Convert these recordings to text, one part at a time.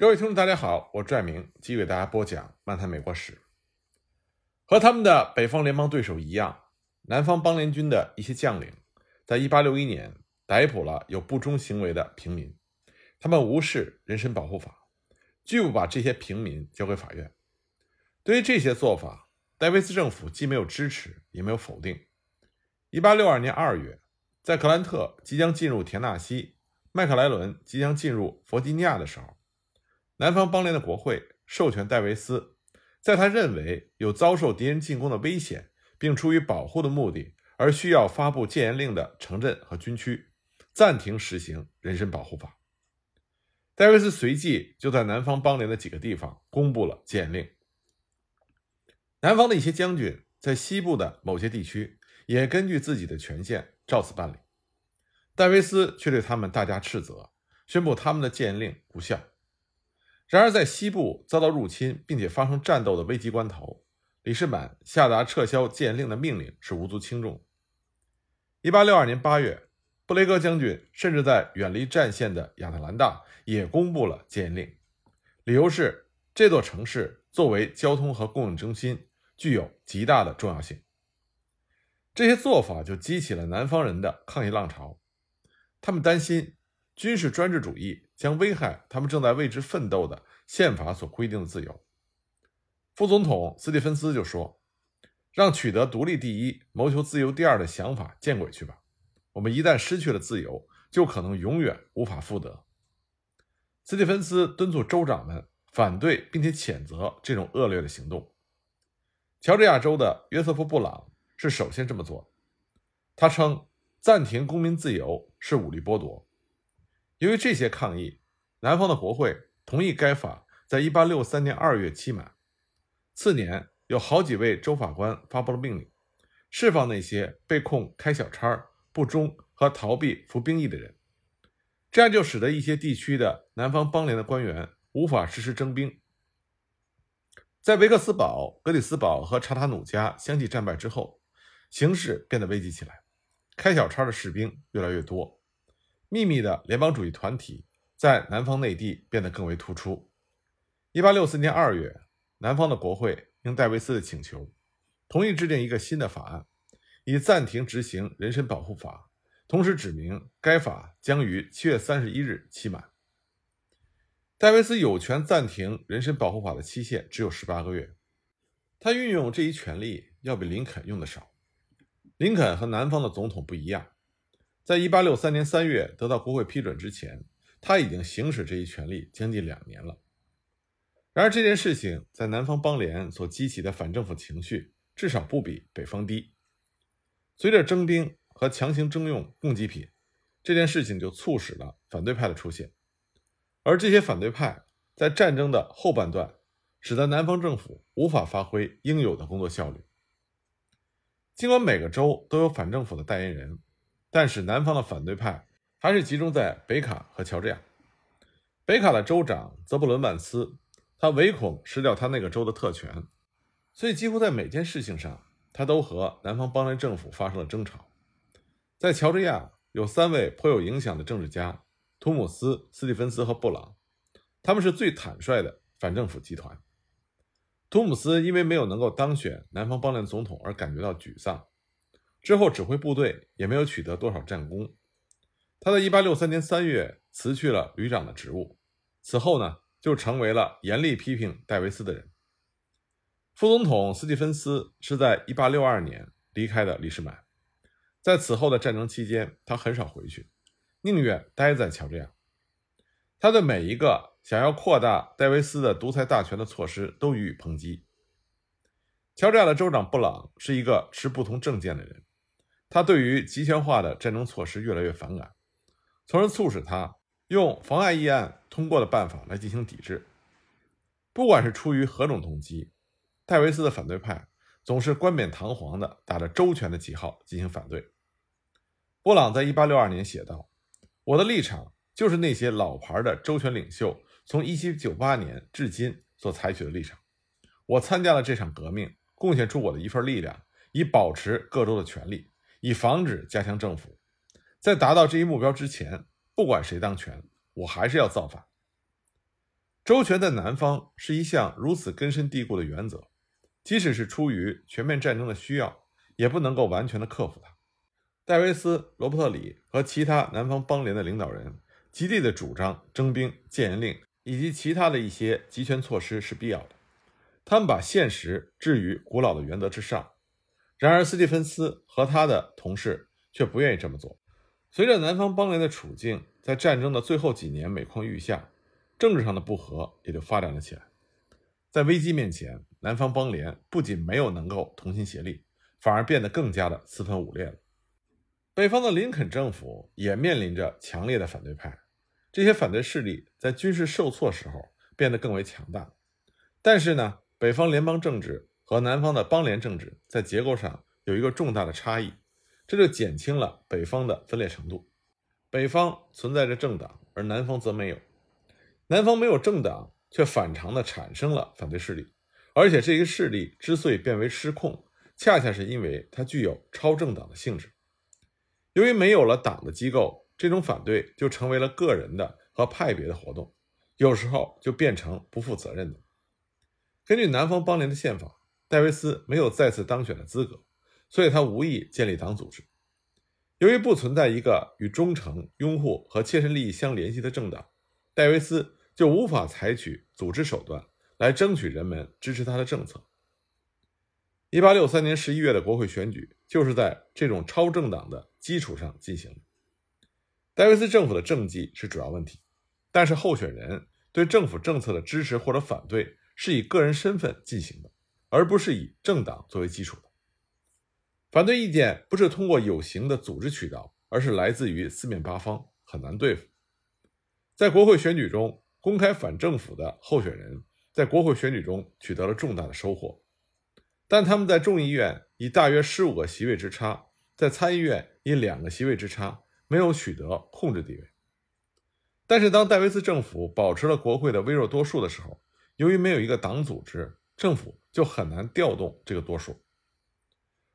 各位听众，大家好，我拽明继续给大家播讲《漫谈美国史》。和他们的北方联邦对手一样，南方邦联军的一些将领，在1861年逮捕了有不忠行为的平民，他们无视人身保护法，拒不把这些平民交给法院。对于这些做法，戴维斯政府既没有支持，也没有否定。1862年2月，在克兰特即将进入田纳西，麦克莱伦即将进入弗吉尼亚的时候。南方邦联的国会授权戴维斯，在他认为有遭受敌人进攻的危险，并出于保护的目的而需要发布戒严令的城镇和军区，暂停实行人身保护法。戴维斯随即就在南方邦联的几个地方公布了戒严令。南方的一些将军在西部的某些地区也根据自己的权限照此办理，戴维斯却对他们大加斥责，宣布他们的戒严令无效。然而，在西部遭到入侵并且发生战斗的危急关头，李士满下达撤销戒严令的命令是无足轻重。一八六二年八月，布雷格将军甚至在远离战线的亚特兰大也公布了戒严令，理由是这座城市作为交通和供应中心具有极大的重要性。这些做法就激起了南方人的抗议浪潮，他们担心军事专制主义。将危害他们正在为之奋斗的宪法所规定的自由。副总统斯蒂芬斯就说：“让取得独立第一、谋求自由第二的想法见鬼去吧！我们一旦失去了自由，就可能永远无法复得。”斯蒂芬斯敦促州长们反对并且谴责这种恶劣的行动。乔治亚州的约瑟夫·布朗是首先这么做，他称暂停公民自由是武力剥夺。由于这些抗议，南方的国会同意该法在1863年2月期满。次年，有好几位州法官发布了命令，释放那些被控开小差、不忠和逃避服兵役的人。这样就使得一些地区的南方邦联的官员无法实施征兵。在维克斯堡、格里斯堡和查塔努加相继战败之后，形势变得危急起来，开小差的士兵越来越多。秘密的联邦主义团体在南方内地变得更为突出。1864年2月，南方的国会应戴维斯的请求，同意制定一个新的法案，以暂停执行人身保护法，同时指明该法将于7月31日期满。戴维斯有权暂停人身保护法的期限只有18个月，他运用这一权利要比林肯用的少。林肯和南方的总统不一样。在一八六三年三月得到国会批准之前，他已经行使这一权利将近两年了。然而，这件事情在南方邦联所激起的反政府情绪至少不比北方低。随着征兵和强行征用供给品，这件事情就促使了反对派的出现。而这些反对派在战争的后半段，使得南方政府无法发挥应有的工作效率。尽管每个州都有反政府的代言人。但是南方的反对派还是集中在北卡和乔治亚。北卡的州长泽布伦·万斯，他唯恐失掉他那个州的特权，所以几乎在每件事情上，他都和南方邦联政府发生了争吵。在乔治亚有三位颇有影响的政治家：图姆斯、斯蒂芬斯和布朗，他们是最坦率的反政府集团。图姆斯因为没有能够当选南方邦联总统而感觉到沮丧。之后指挥部队也没有取得多少战功。他在1863年3月辞去了旅长的职务，此后呢就成为了严厉批评戴维斯的人。副总统斯蒂芬斯是在1862年离开的李士满，在此后的战争期间，他很少回去，宁愿待在乔治亚。他对每一个想要扩大戴维斯的独裁大权的措施都予以抨击。乔治亚的州长布朗是一个持不同政见的人。他对于集权化的战争措施越来越反感，从而促使他用妨碍议案通过的办法来进行抵制。不管是出于何种动机，戴维斯的反对派总是冠冕堂皇地打着周全的旗号进行反对。布朗在1862年写道：“我的立场就是那些老牌的周全领袖从1798年至今所采取的立场。我参加了这场革命，贡献出我的一份力量，以保持各州的权利。”以防止加强政府，在达到这一目标之前，不管谁当权，我还是要造反。周全在南方是一项如此根深蒂固的原则，即使是出于全面战争的需要，也不能够完全的克服它。戴维斯、罗伯特里和其他南方邦联的领导人极力的主张征兵、戒严令以及其他的一些集权措施是必要的。他们把现实置于古老的原则之上。然而，斯蒂芬斯和他的同事却不愿意这么做。随着南方邦联的处境在战争的最后几年每况愈下，政治上的不和也就发展了起来。在危机面前，南方邦联不仅没有能够同心协力，反而变得更加的四分五裂了。北方的林肯政府也面临着强烈的反对派，这些反对势力在军事受挫时候变得更为强大。但是呢，北方联邦政治和南方的邦联政治在结构上有一个重大的差异，这就减轻了北方的分裂程度。北方存在着政党，而南方则没有。南方没有政党，却反常的产生了反对势力，而且这一势力之所以变为失控，恰恰是因为它具有超政党的性质。由于没有了党的机构，这种反对就成为了个人的和派别的活动，有时候就变成不负责任的。根据南方邦联的宪法，戴维斯没有再次当选的资格，所以他无意建立党组织。由于不存在一个与忠诚、拥护和切身利益相联系的政党，戴维斯就无法采取组织手段来争取人们支持他的政策。一八六三年十一月的国会选举就是在这种超政党的基础上进行的。戴维斯政府的政绩是主要问题，但是候选人对政府政策的支持或者反对是以个人身份进行的，而不是以政党作为基础的。反对意见不是通过有形的组织渠道，而是来自于四面八方，很难对付。在国会选举中，公开反政府的候选人在国会选举中取得了重大的收获。但他们在众议院以大约十五个席位之差，在参议院以两个席位之差，没有取得控制地位。但是，当戴维斯政府保持了国会的微弱多数的时候，由于没有一个党组织，政府就很难调动这个多数。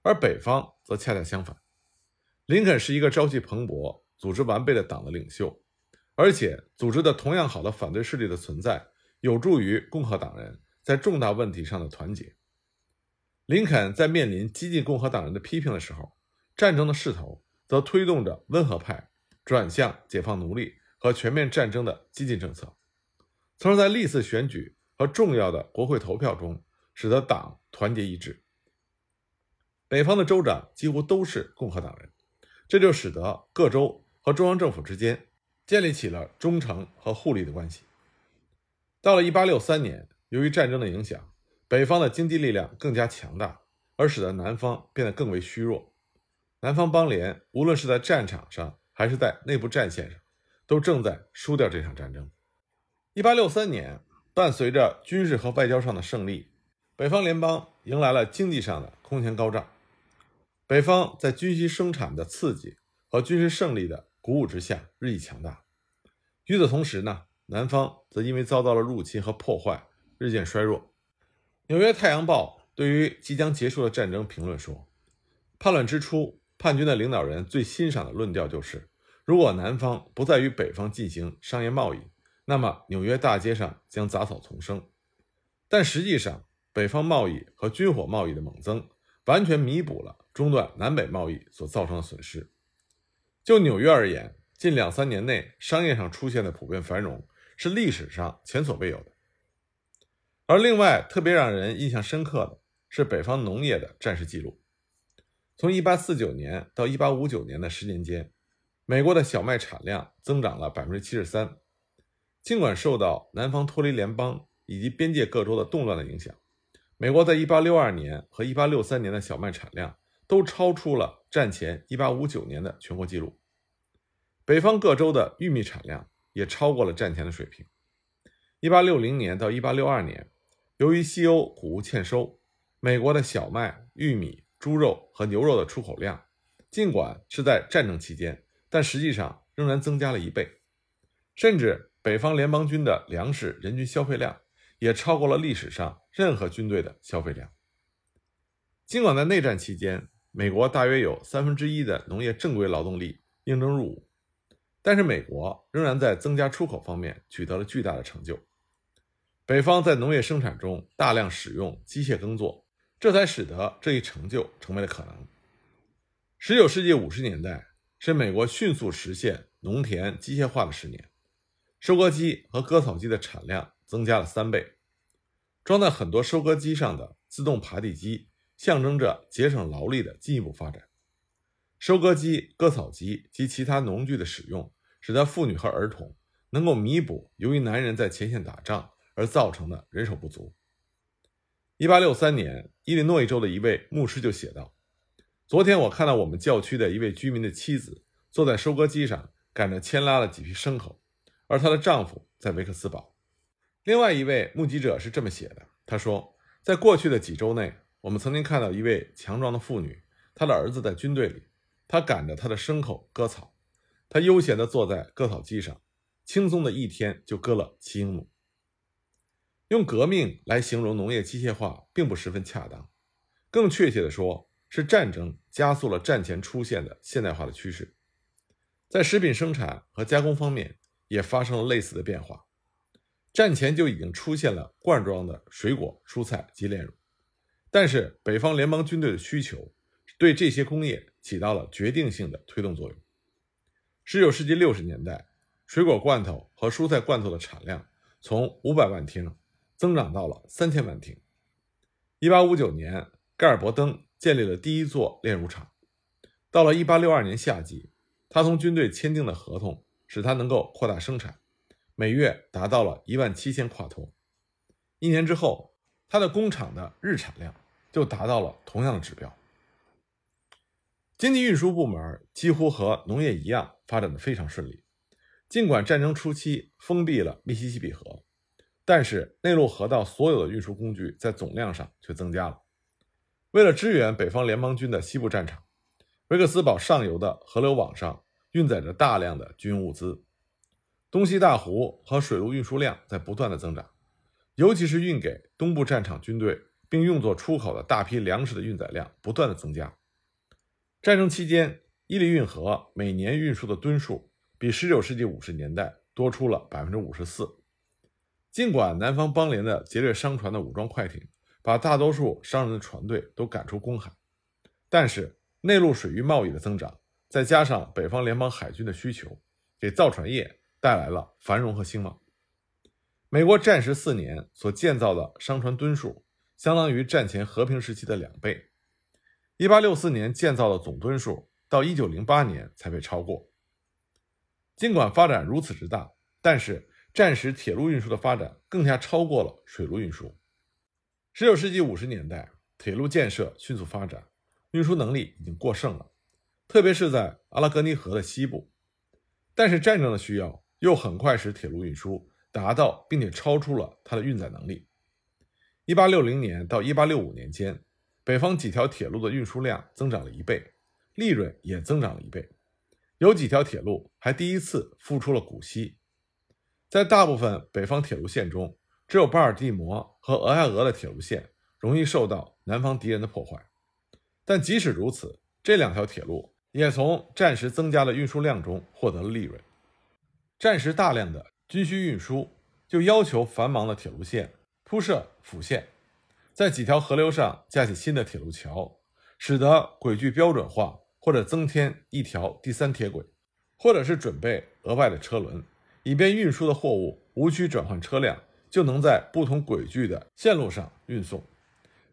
而北方则恰恰相反，林肯是一个朝气蓬勃、组织完备的党的领袖，而且组织的同样好的反对势力的存在，有助于共和党人在重大问题上的团结。林肯在面临激进共和党人的批评的时候，战争的势头则推动着温和派转向解放奴隶和全面战争的激进政策，从而在历次选举和重要的国会投票中，使得党团结一致。北方的州长几乎都是共和党人，这就使得各州和中央政府之间建立起了忠诚和互利的关系。到了1863年，由于战争的影响。北方的经济力量更加强大，而使得南方变得更为虚弱。南方邦联无论是在战场上还是在内部战线上，都正在输掉这场战争。1863年，伴随着军事和外交上的胜利，北方联邦迎来了经济上的空前高涨。北方在军需生产的刺激和军事胜利的鼓舞之下日益强大。与此同时呢，南方则因为遭到了入侵和破坏，日渐衰弱。纽约太阳报对于即将结束的战争评论说：“叛乱之初，叛军的领导人最欣赏的论调就是，如果南方不再与北方进行商业贸易，那么纽约大街上将杂草丛生。但实际上，北方贸易和军火贸易的猛增，完全弥补了中断南北贸易所造成的损失。就纽约而言，近两三年内商业上出现的普遍繁荣，是历史上前所未有的。”而另外特别让人印象深刻的是北方农业的战时记录。从1849年到1859年的十年间，美国的小麦产量增长了73%。尽管受到南方脱离联邦以及边界各州的动乱的影响，美国在1862年和1863年的小麦产量都超出了战前1859年的全国纪录。北方各州的玉米产量也超过了战前的水平。1860年到1862年。由于西欧谷物欠收，美国的小麦、玉米、猪肉和牛肉的出口量，尽管是在战争期间，但实际上仍然增加了一倍。甚至北方联邦军的粮食人均消费量也超过了历史上任何军队的消费量。尽管在内战期间，美国大约有三分之一的农业正规劳动力应征入伍，但是美国仍然在增加出口方面取得了巨大的成就。北方在农业生产中大量使用机械耕作，这才使得这一成就成为了可能。十九世纪五十年代是美国迅速实现农田机械化的十年，收割机和割草机的产量增加了三倍。装在很多收割机上的自动耙地机，象征着节省劳力的进一步发展。收割机、割草机及其他农具的使用，使得妇女和儿童能够弥补由于男人在前线打仗。而造成的人手不足。一八六三年，伊利诺伊州的一位牧师就写道：“昨天我看到我们教区的一位居民的妻子坐在收割机上赶着牵拉了几匹牲口，而她的丈夫在维克斯堡。”另外一位目击者是这么写的：“他说，在过去的几周内，我们曾经看到一位强壮的妇女，她的儿子在军队里，她赶着她的牲口割草，她悠闲地坐在割草机上，轻松的一天就割了七英亩。”用革命来形容农业机械化并不十分恰当，更确切地说，是战争加速了战前出现的现代化的趋势。在食品生产和加工方面也发生了类似的变化。战前就已经出现了罐装的水果、蔬菜及炼乳，但是北方联邦军队的需求对这些工业起到了决定性的推动作用。19世纪60年代，水果罐头和蔬菜罐头的产量从500万听。增长到了三千万听。一八五九年，盖尔伯登建立了第一座炼乳厂。到了一八六二年夏季，他同军队签订的合同使他能够扩大生产，每月达到了一万七千夸托。一年之后，他的工厂的日产量就达到了同样的指标。经济运输部门几乎和农业一样发展的非常顺利，尽管战争初期封闭了密西西比河。但是内陆河道所有的运输工具在总量上却增加了。为了支援北方联邦军的西部战场，维克斯堡上游的河流网上运载着大量的军物资，东西大湖和水路运输量在不断的增长，尤其是运给东部战场军队并用作出口的大批粮食的运载量不断的增加。战争期间，伊利运河每年运输的吨数比19世纪50年代多出了54%。尽管南方邦联的劫掠商船的武装快艇把大多数商人的船队都赶出公海，但是内陆水域贸易的增长，再加上北方联邦海军的需求，给造船业带来了繁荣和兴旺。美国战时四年所建造的商船吨数，相当于战前和平时期的两倍。一八六四年建造的总吨数，到一九零八年才被超过。尽管发展如此之大，但是。战时铁路运输的发展更加超过了水路运输。十九世纪五十年代，铁路建设迅速发展，运输能力已经过剩了，特别是在阿拉格尼河的西部。但是战争的需要又很快使铁路运输达到并且超出了它的运载能力。一八六零年到一八六五年间，北方几条铁路的运输量增长了一倍，利润也增长了一倍，有几条铁路还第一次付出了股息。在大部分北方铁路线中，只有巴尔的摩和俄亥俄的铁路线容易受到南方敌人的破坏。但即使如此，这两条铁路也从战时增加的运输量中获得了利润。战时大量的军需运输就要求繁忙的铁路线铺设辅线，在几条河流上架起新的铁路桥，使得轨距标准化，或者增添一条第三铁轨，或者是准备额外的车轮。以便运输的货物无需转换车辆，就能在不同轨距的线路上运送。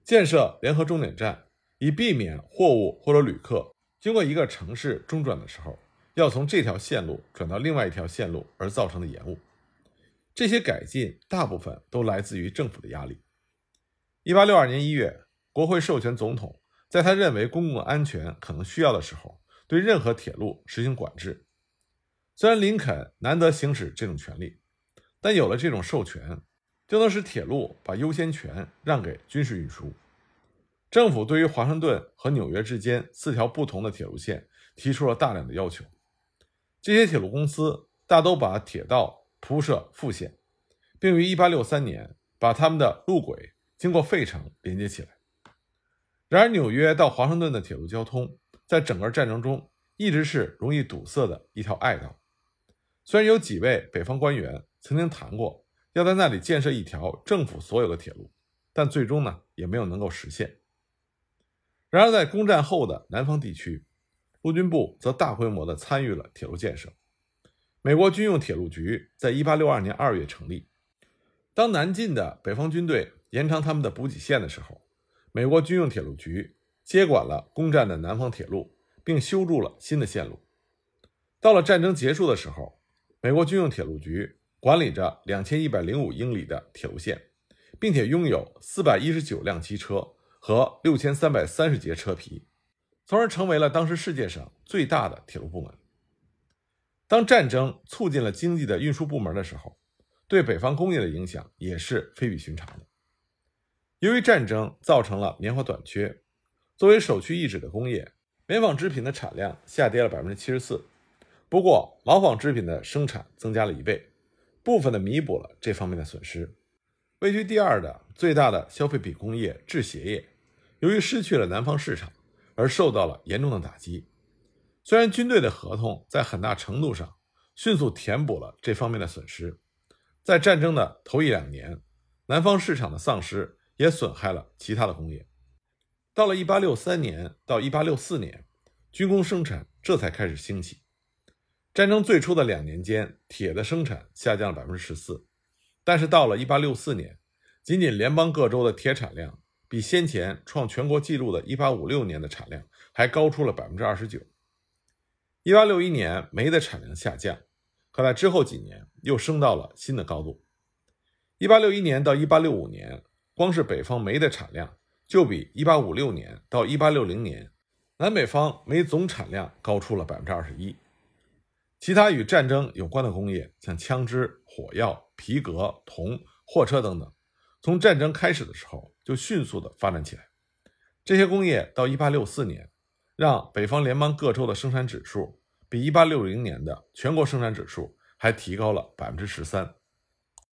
建设联合终点站，以避免货物或者旅客经过一个城市中转的时候，要从这条线路转到另外一条线路而造成的延误。这些改进大部分都来自于政府的压力。一八六二年一月，国会授权总统在他认为公共安全可能需要的时候，对任何铁路实行管制。虽然林肯难得行使这种权利，但有了这种授权，就能使铁路把优先权让给军事运输。政府对于华盛顿和纽约之间四条不同的铁路线提出了大量的要求。这些铁路公司大都把铁道铺设副线，并于1863年把他们的路轨经过费城连接起来。然而，纽约到华盛顿的铁路交通在整个战争中一直是容易堵塞的一条隘道。虽然有几位北方官员曾经谈过要在那里建设一条政府所有的铁路，但最终呢也没有能够实现。然而，在攻占后的南方地区，陆军部则大规模地参与了铁路建设。美国军用铁路局在1862年2月成立。当南进的北方军队延长他们的补给线的时候，美国军用铁路局接管了攻占的南方铁路，并修筑了新的线路。到了战争结束的时候，美国军用铁路局管理着两千一百零五英里的铁路线，并且拥有四百一十九辆机车和六千三百三十节车皮，从而成为了当时世界上最大的铁路部门。当战争促进了经济的运输部门的时候，对北方工业的影响也是非比寻常的。由于战争造成了棉花短缺，作为首屈一指的工业，棉纺织品的产量下跌了百分之七十四。不过，毛纺织品的生产增加了一倍，部分的弥补了这方面的损失。位居第二的最大的消费品工业制鞋业，由于失去了南方市场，而受到了严重的打击。虽然军队的合同在很大程度上迅速填补了这方面的损失，在战争的头一两年，南方市场的丧失也损害了其他的工业。到了1863年到1864年，军工生产这才开始兴起。战争最初的两年间，铁的生产下降了百分之十四，但是到了一八六四年，仅仅联邦各州的铁产量比先前创全国纪录的一八五六年的产量还高出了百分之二十九。一八六一年，煤的产量下降，可在之后几年又升到了新的高度。一八六一年到一八六五年，光是北方煤的产量就比一八五六年到一八六零年南北方煤总产量高出了百分之二十一。其他与战争有关的工业，像枪支、火药、皮革、铜、货车等等，从战争开始的时候就迅速的发展起来。这些工业到1864年，让北方联邦各州的生产指数比1860年的全国生产指数还提高了百分之十三。